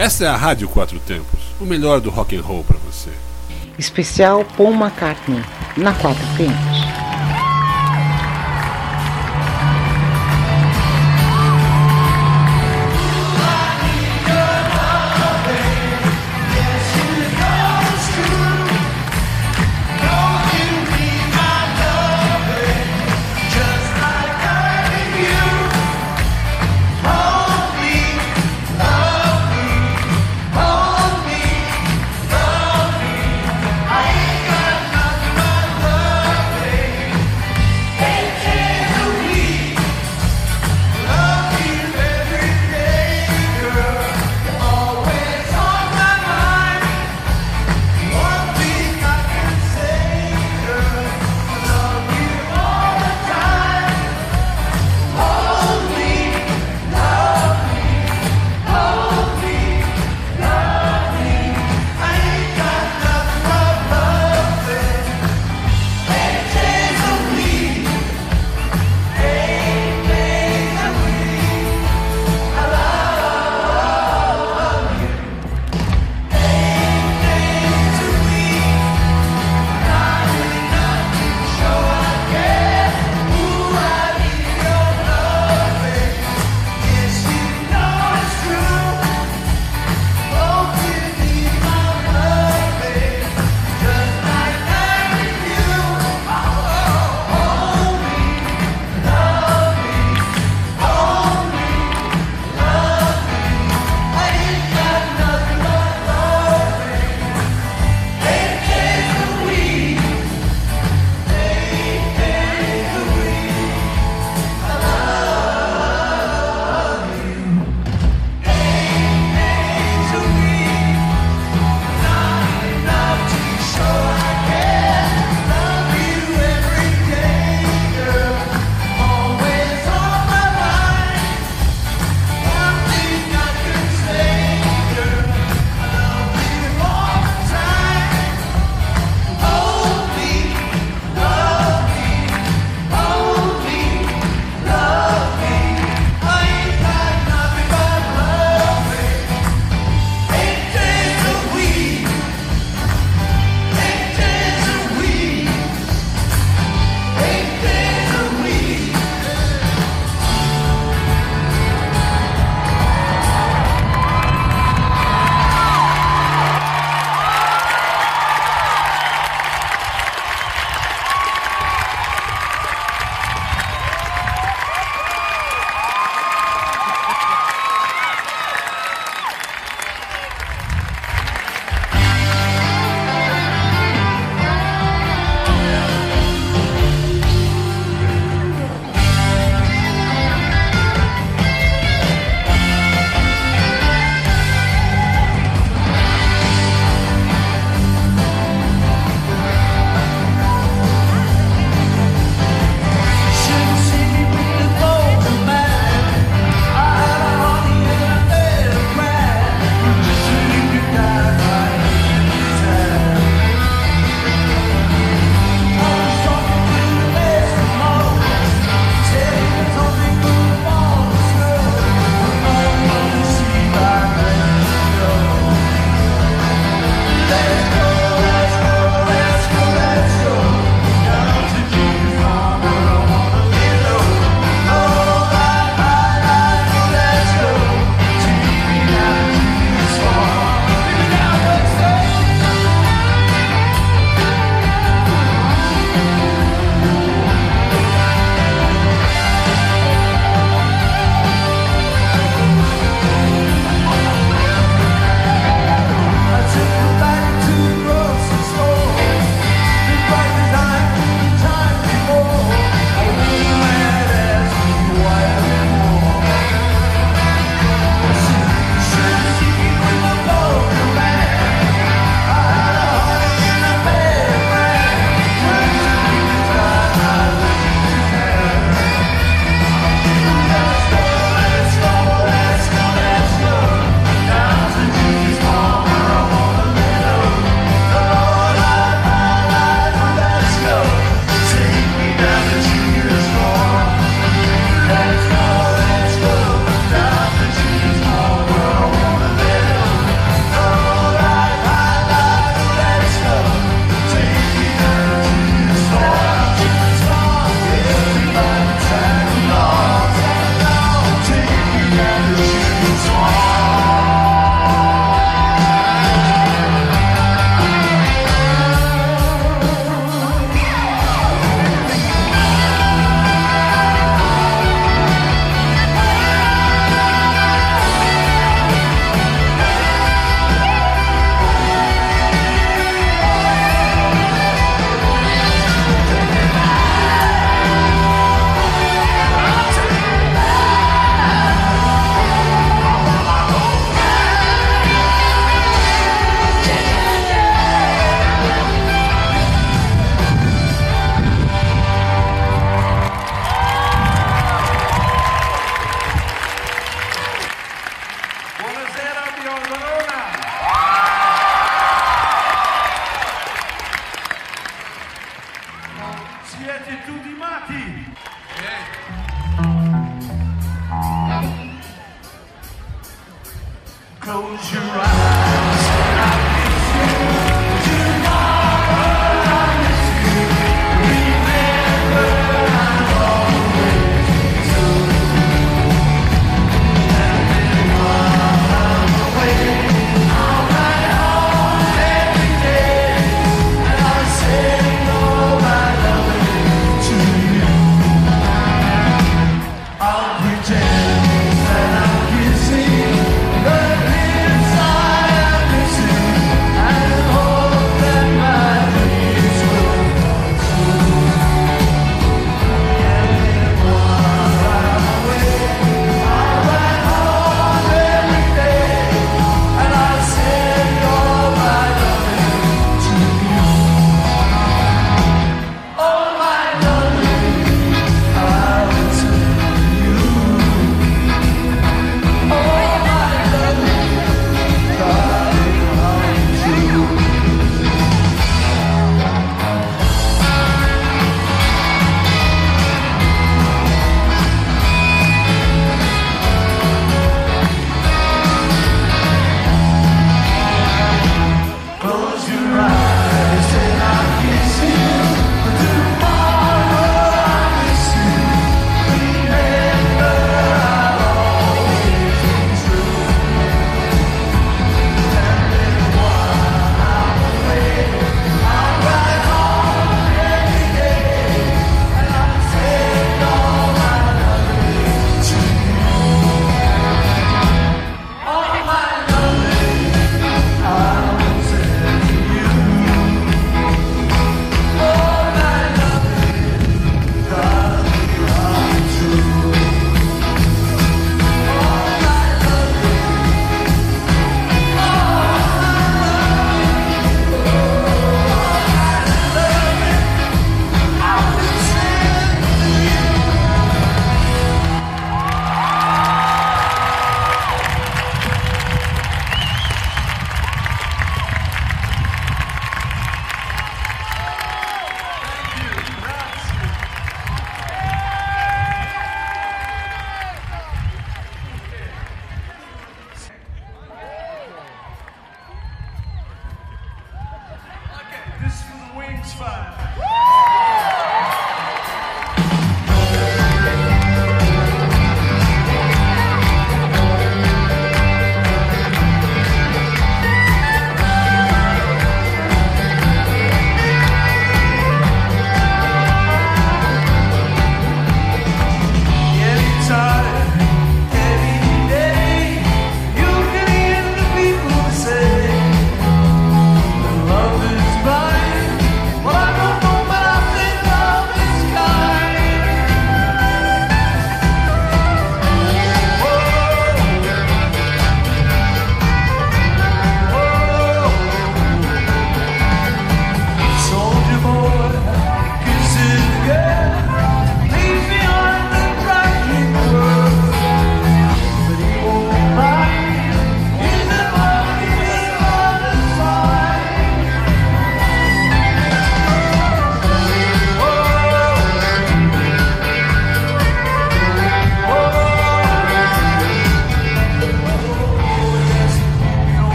Esta é a Rádio Quatro Tempos, o melhor do rock and roll para você. Especial Paul McCartney, na Quatro Tempos.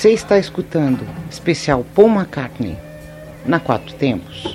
Você está escutando especial Paul McCartney na Quatro Tempos.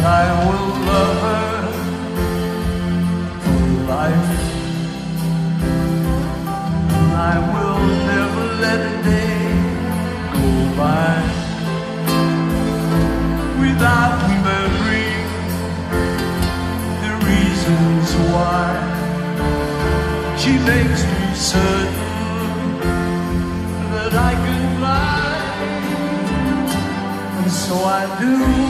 And I will love her for life. And I will never let a day go by without remembering the reasons why she makes me certain that I can fly, and so I do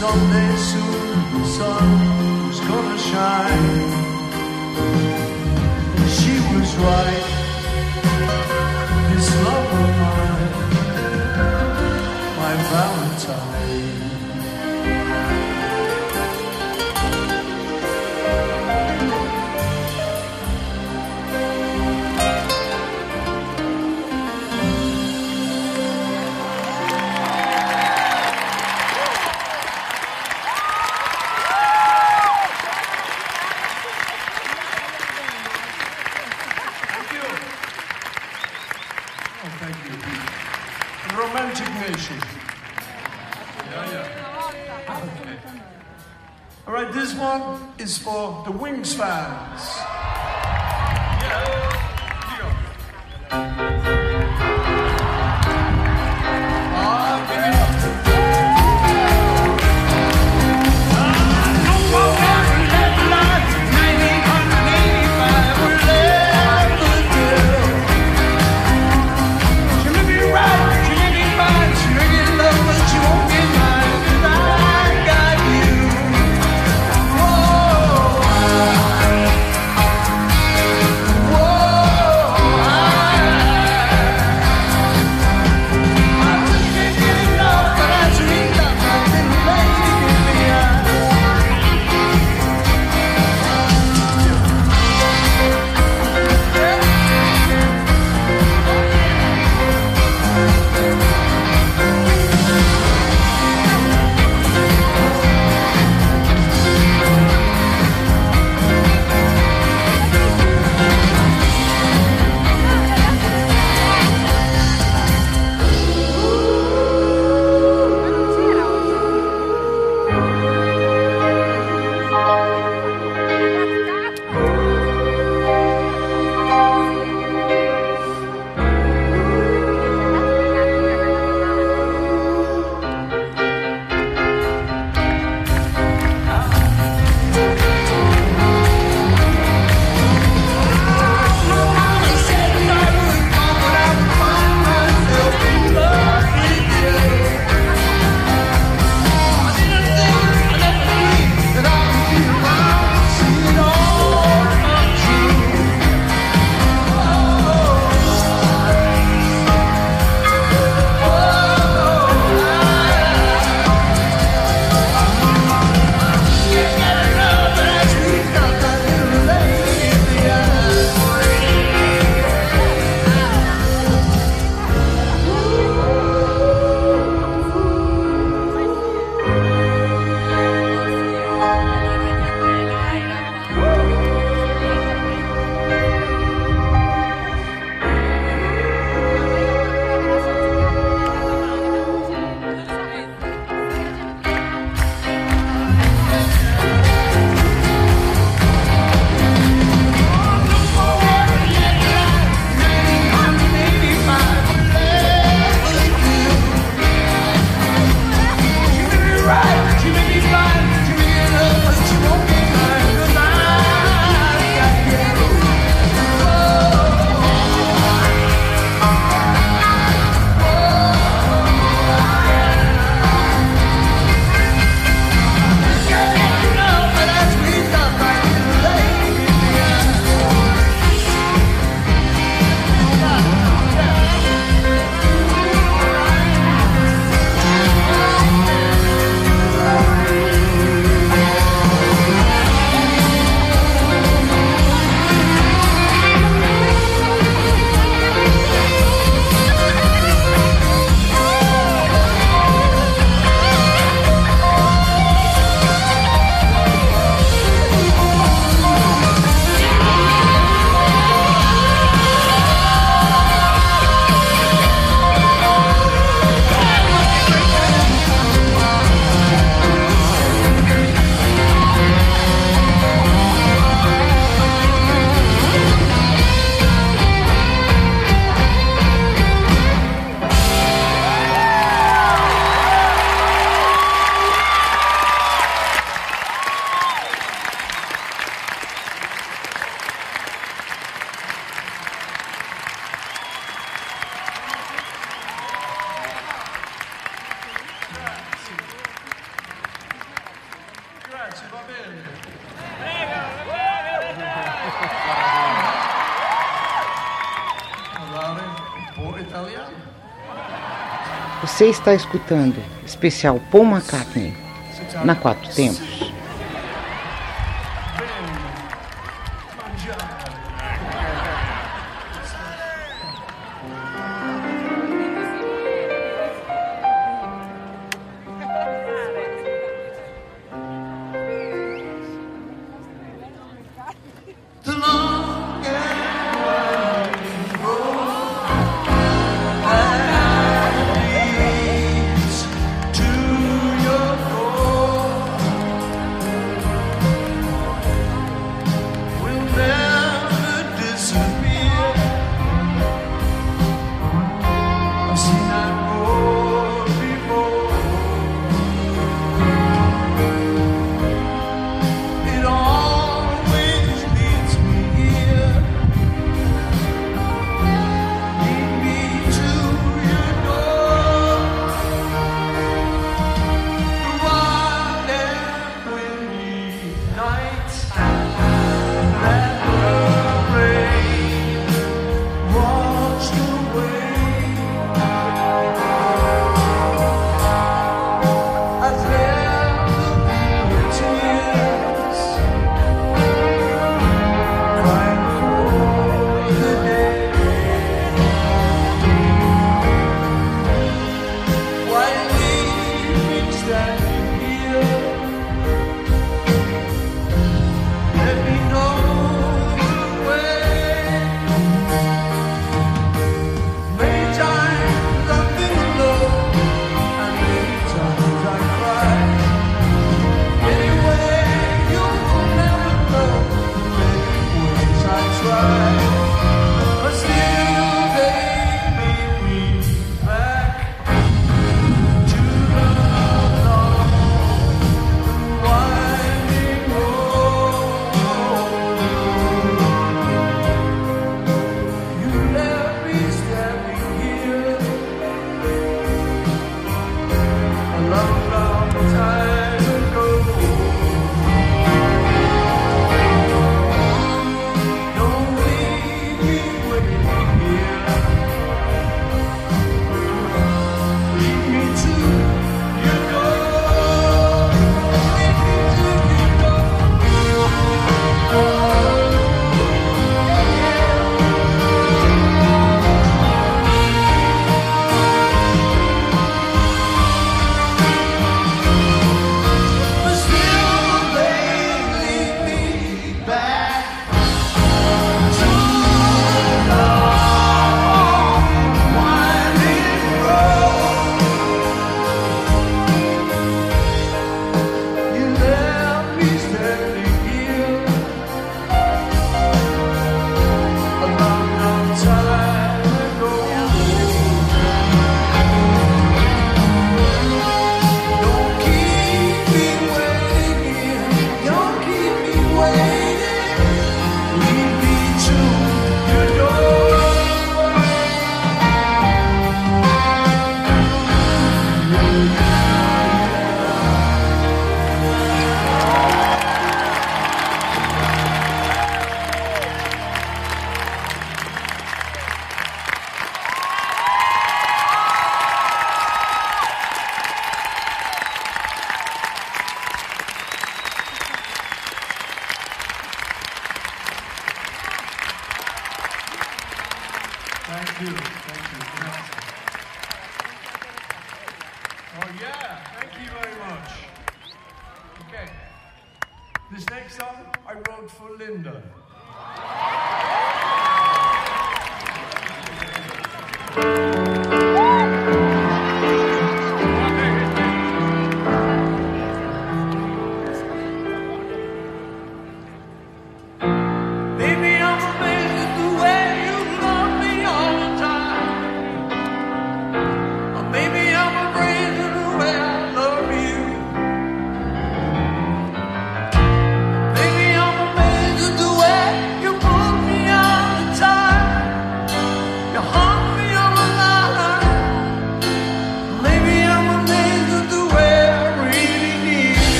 Someday soon the sun's gonna shine. She was right. Você está escutando especial Paul McCartney na Quatro Tempos.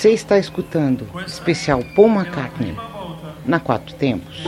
Você está escutando especial Paul McCartney na Quatro Tempos.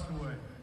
After he passed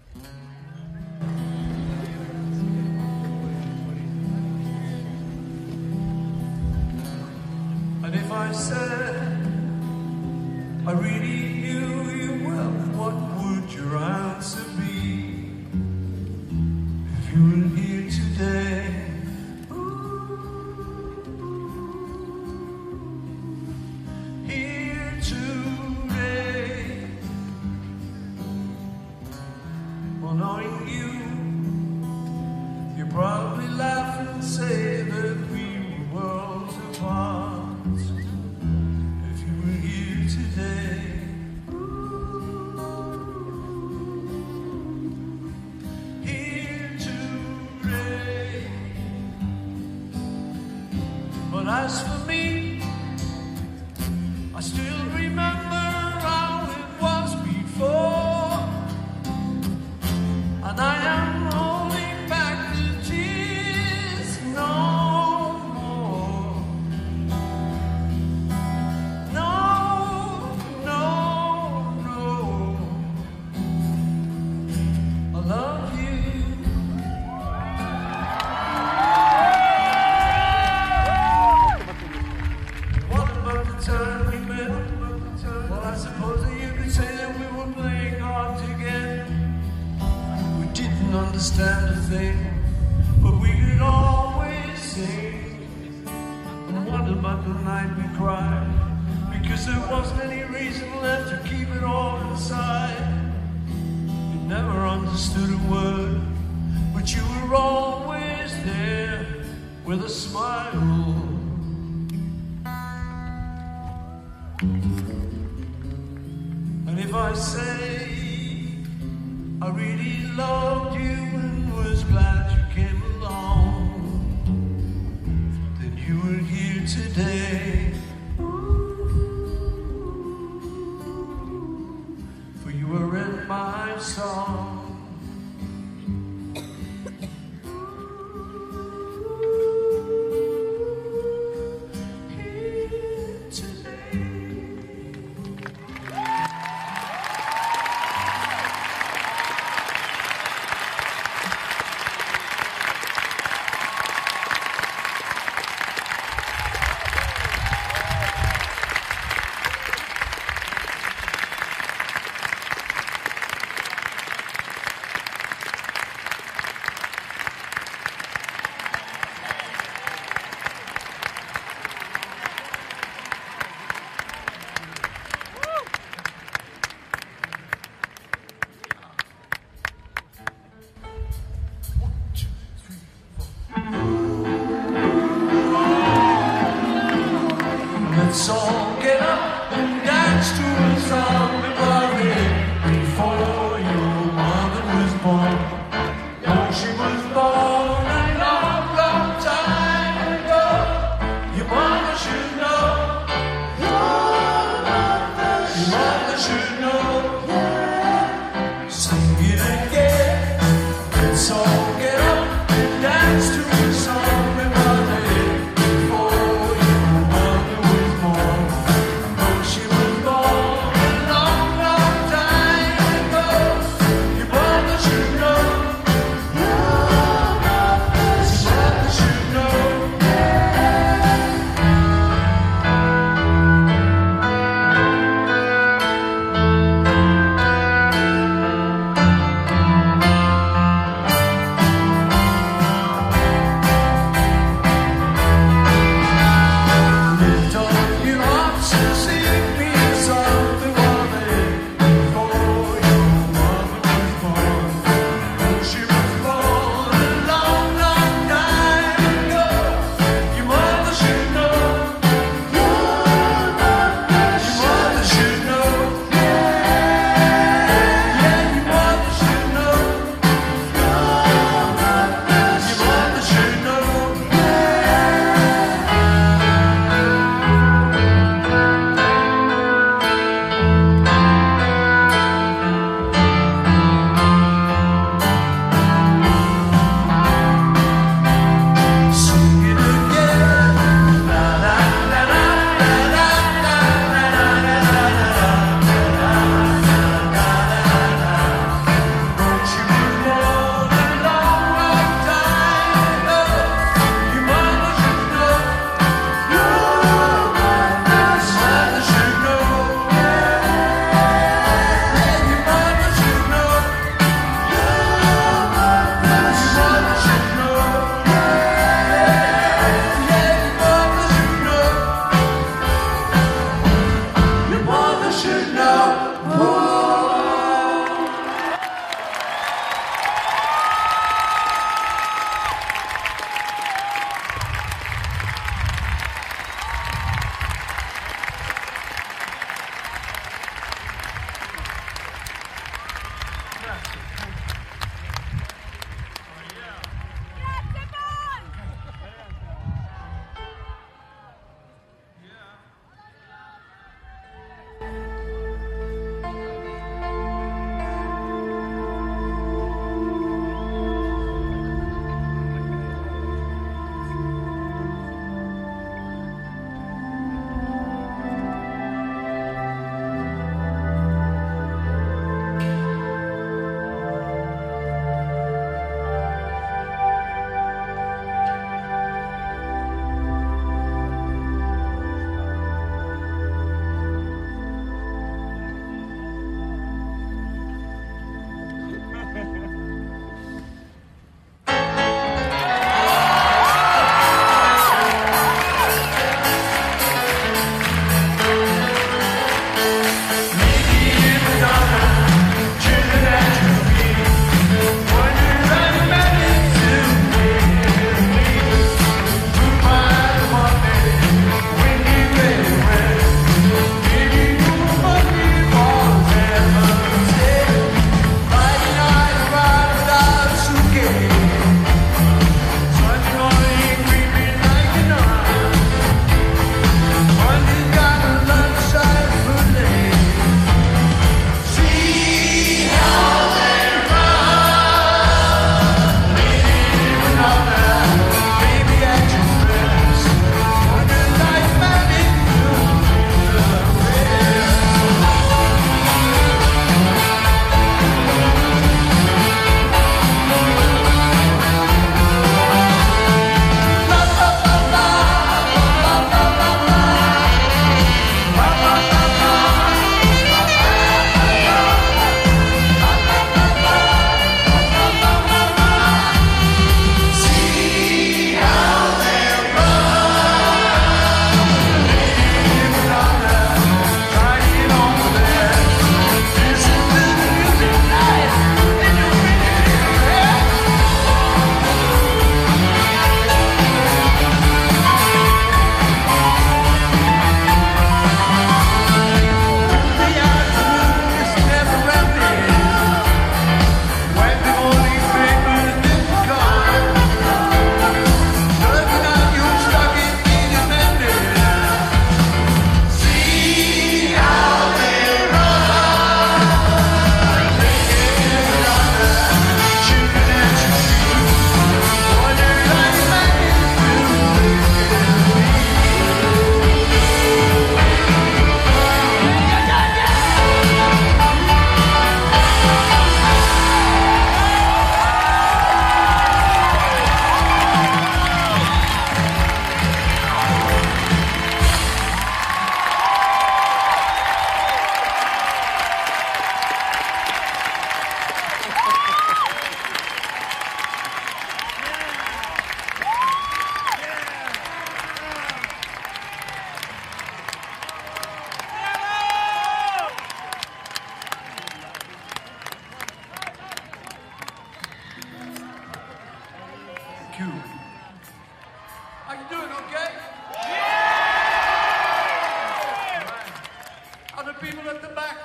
people at the back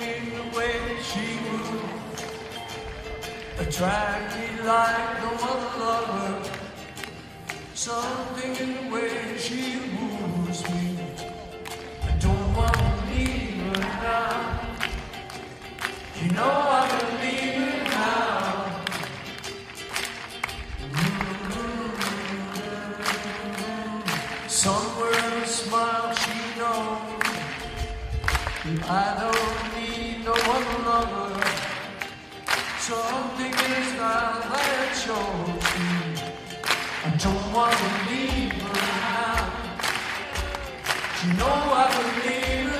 in the way that she moved. Attract me like no other lover. Something in the way she moves me. I don't want to leave her now. You know I can leave her now. Somewhere in a smile she knows. I know. i don't wanna know I believe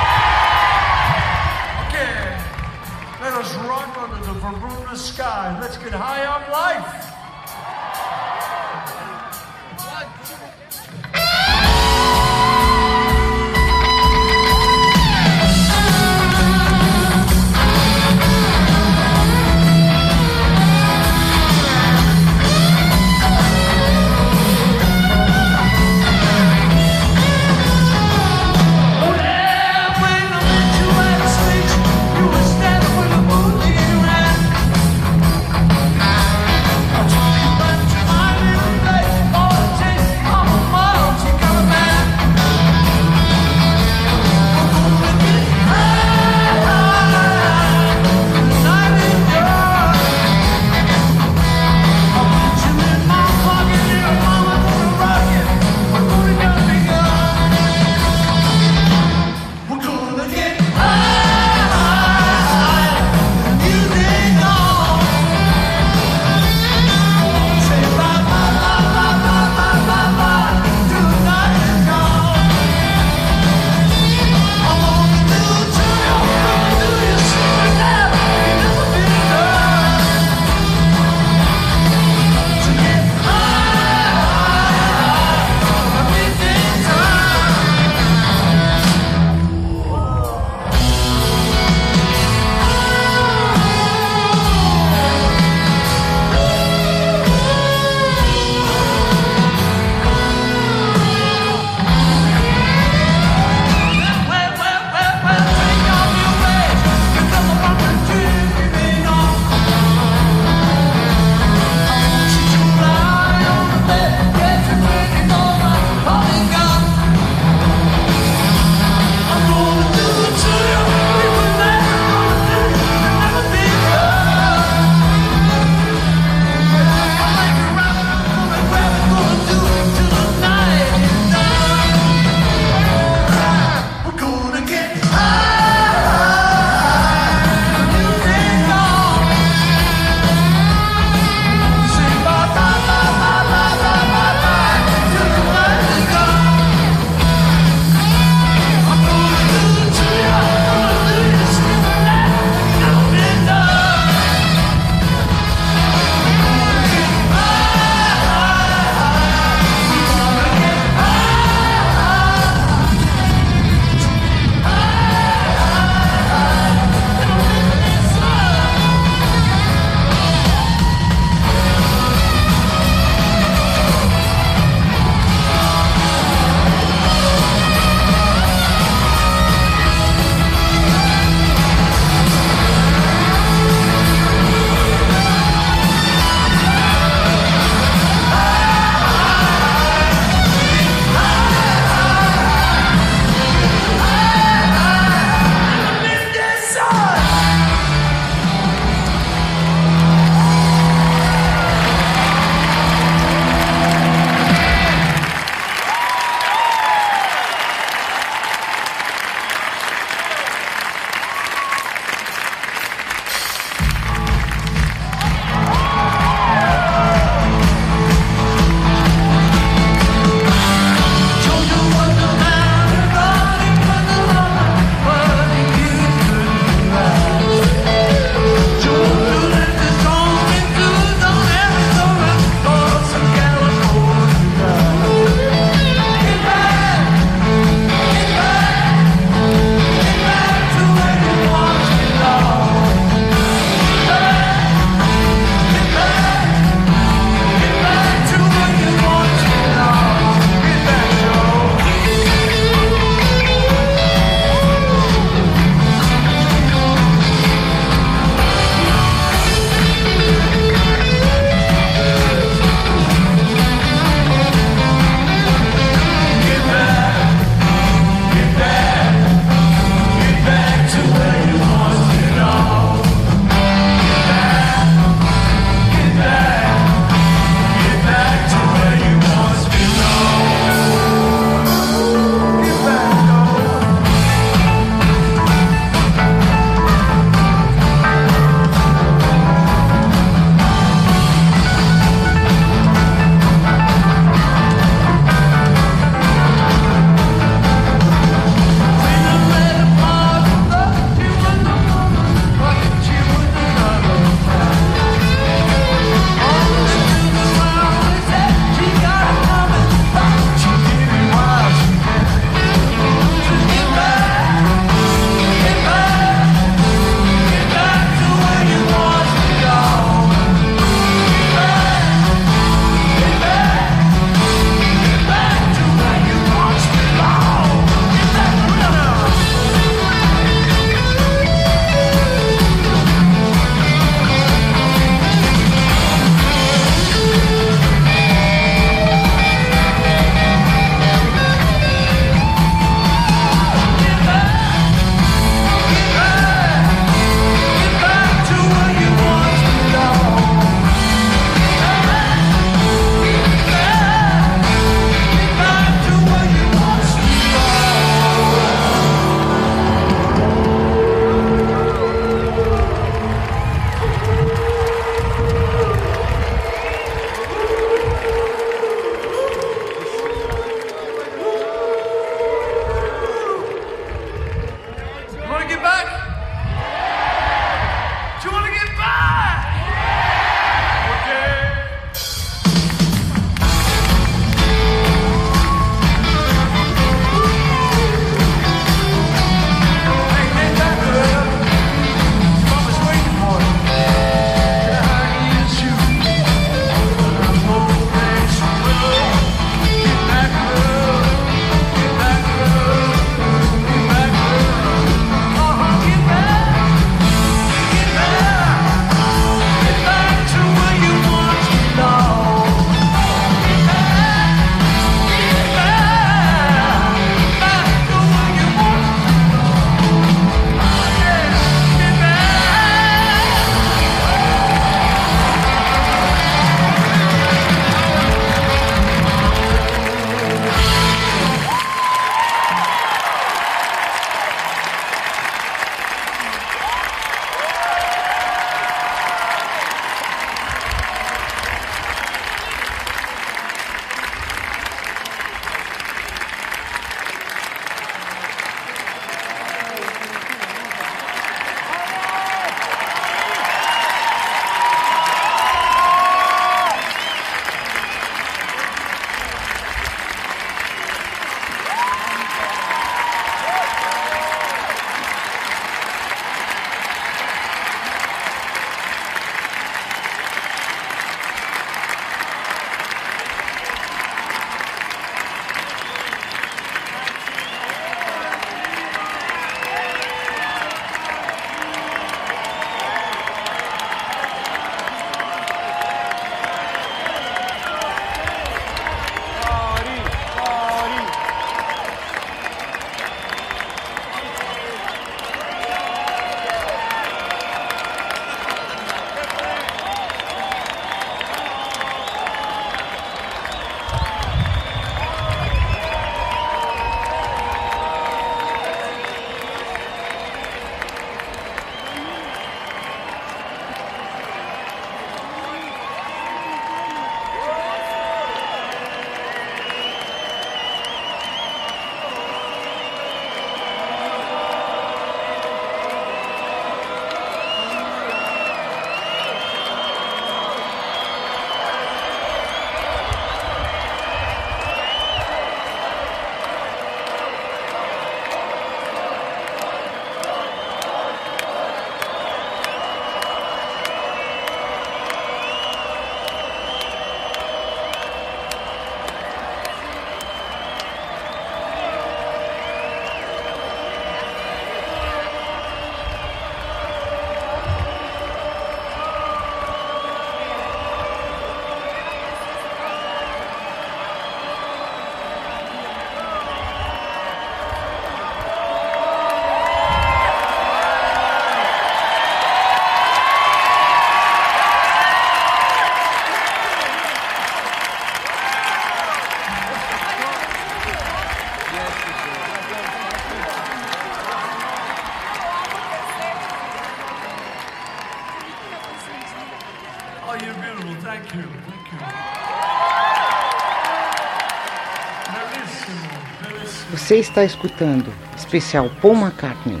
Você está escutando especial Paul McCartney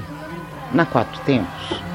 na Quatro Tempos.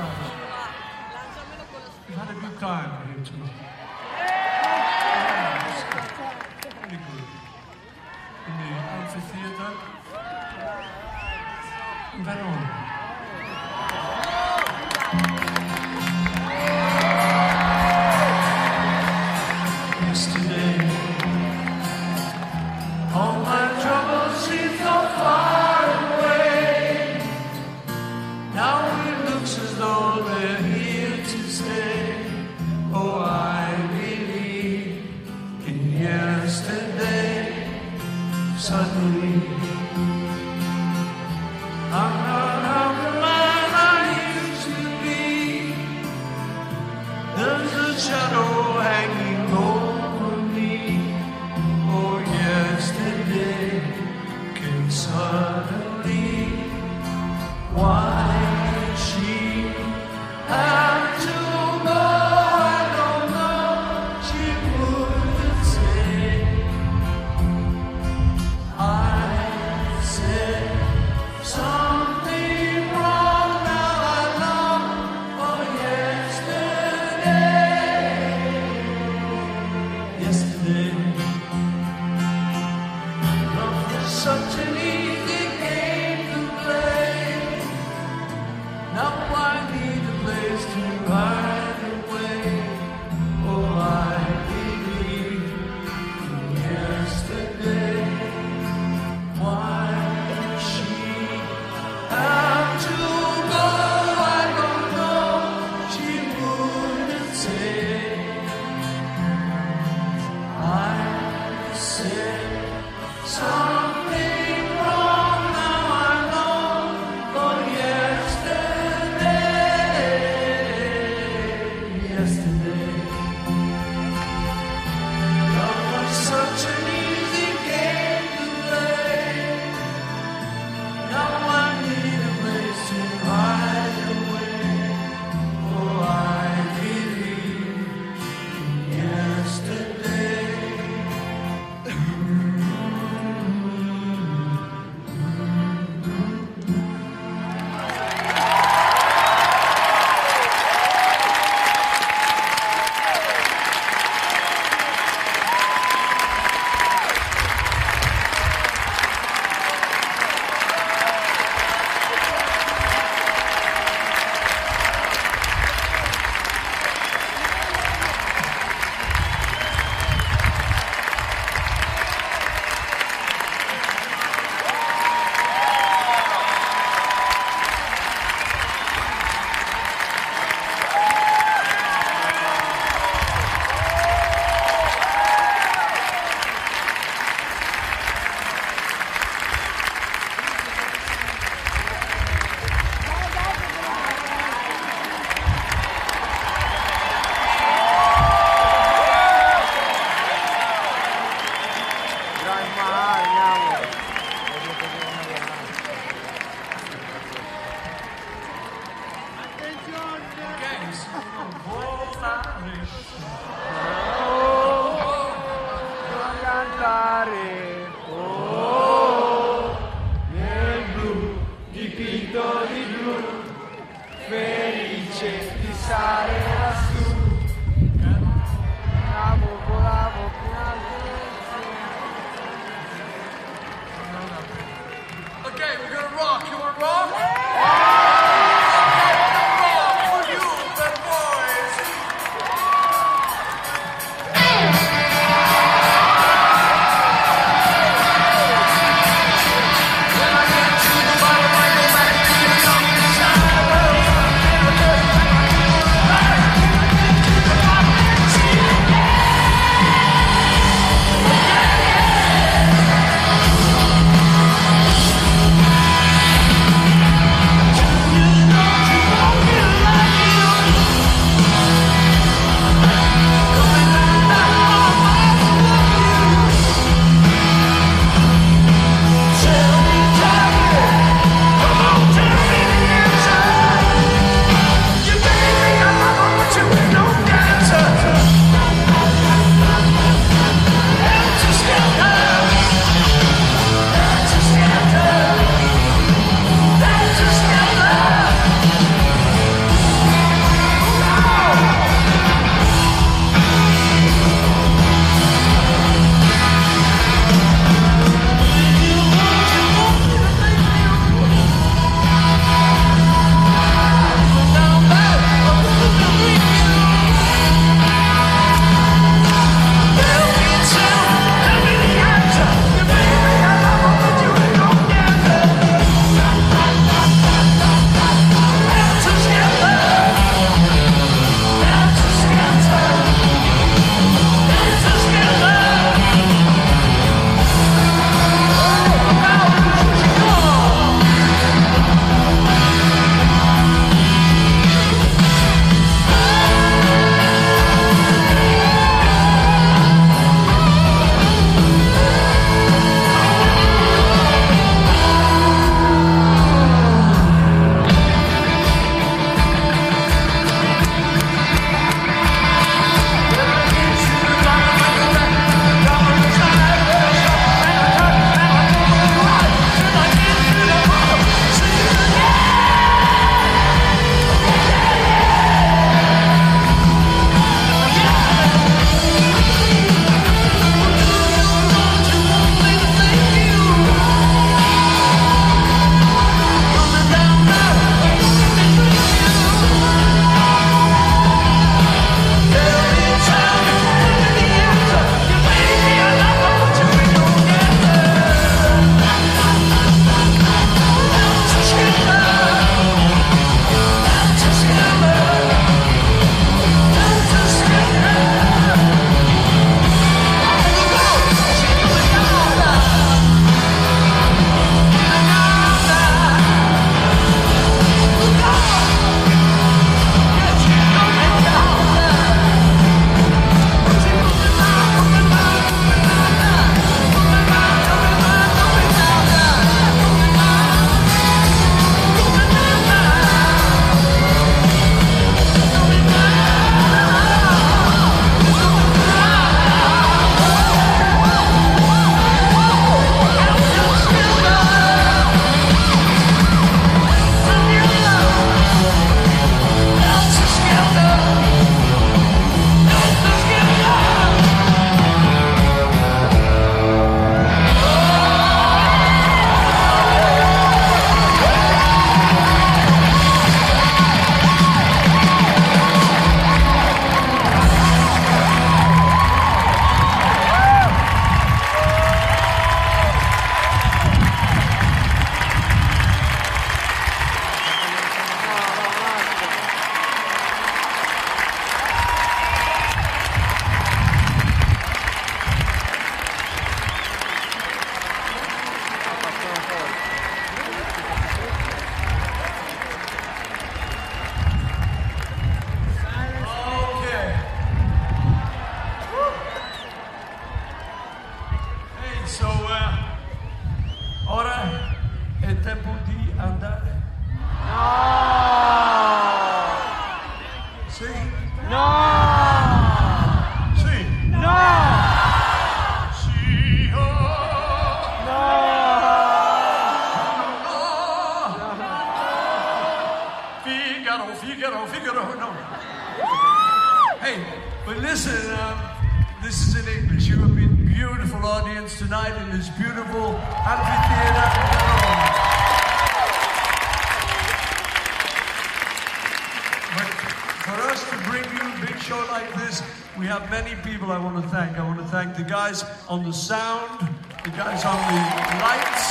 the guys on the sound, the guys on the lights,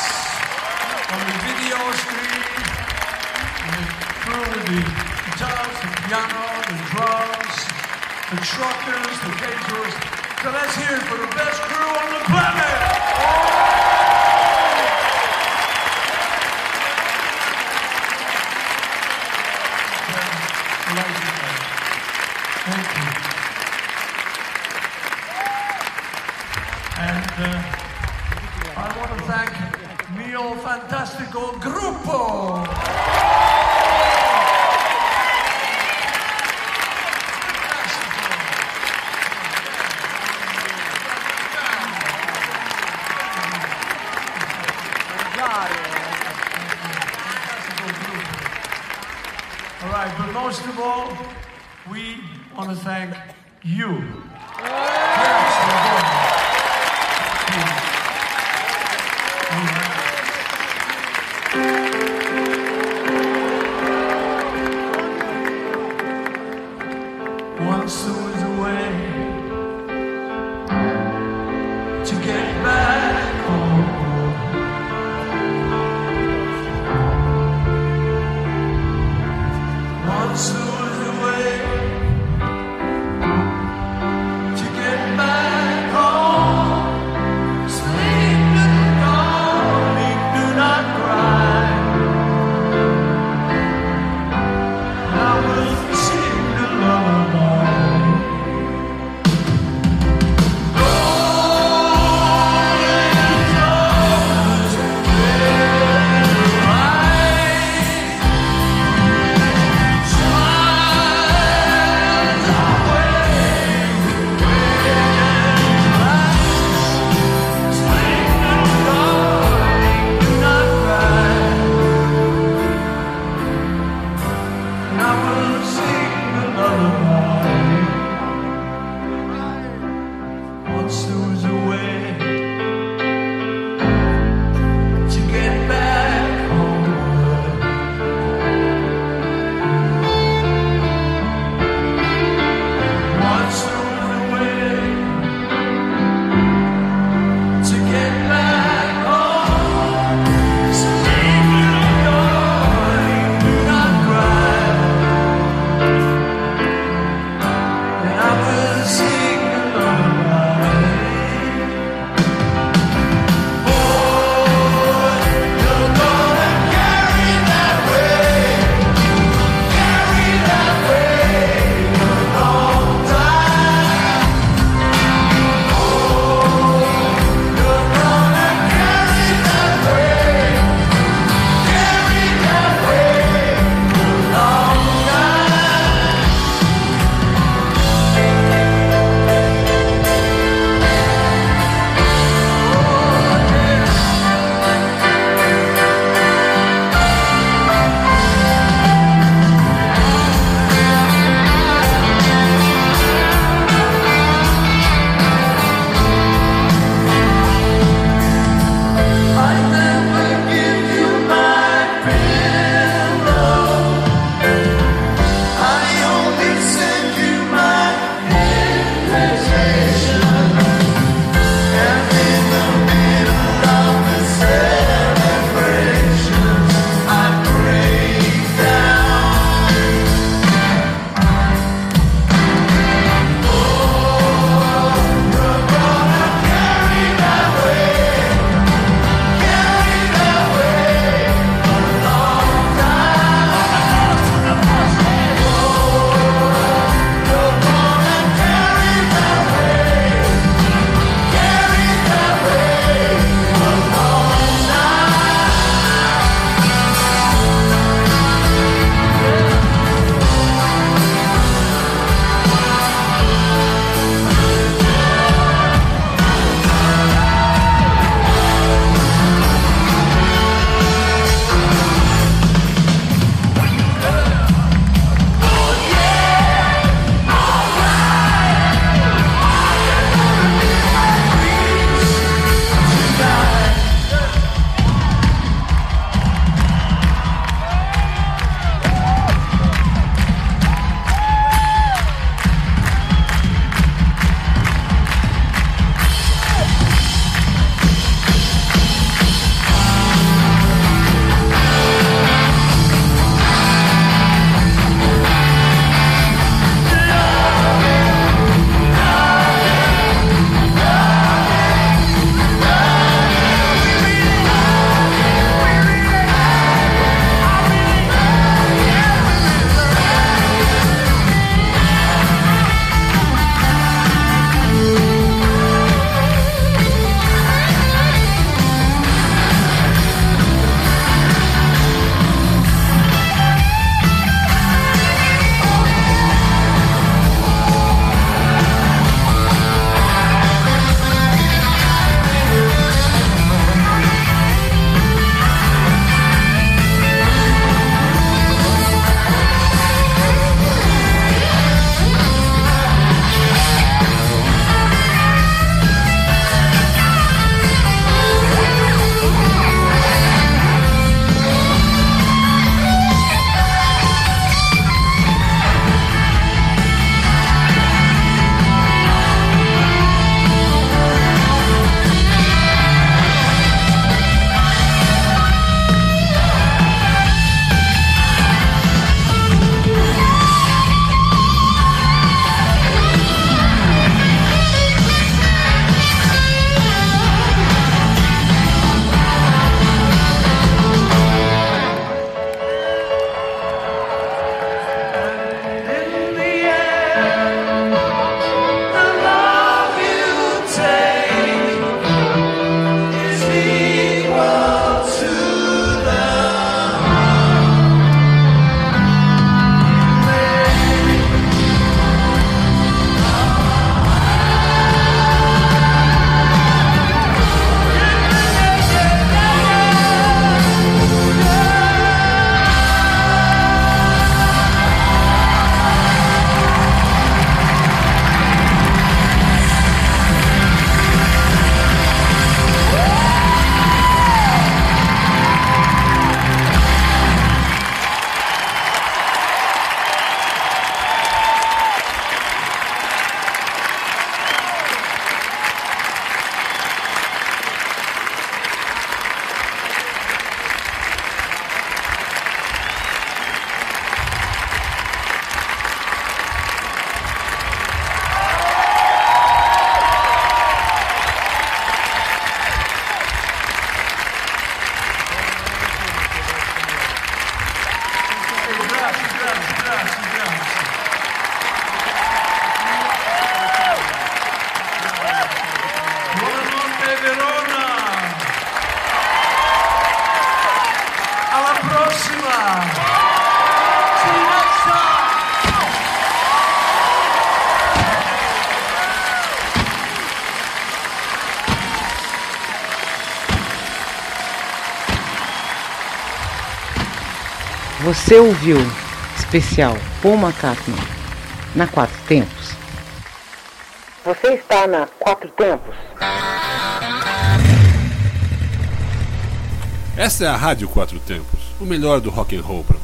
on the video screen, the crew with the guitars, the piano, the drums, the truckers, the caterers. So let's hear it for the best crew on the planet. Você ouviu especial Paul McCartney na Quatro Tempos? Você está na Quatro Tempos? Essa é a Rádio Quatro Tempos, o melhor do rock and roll para você.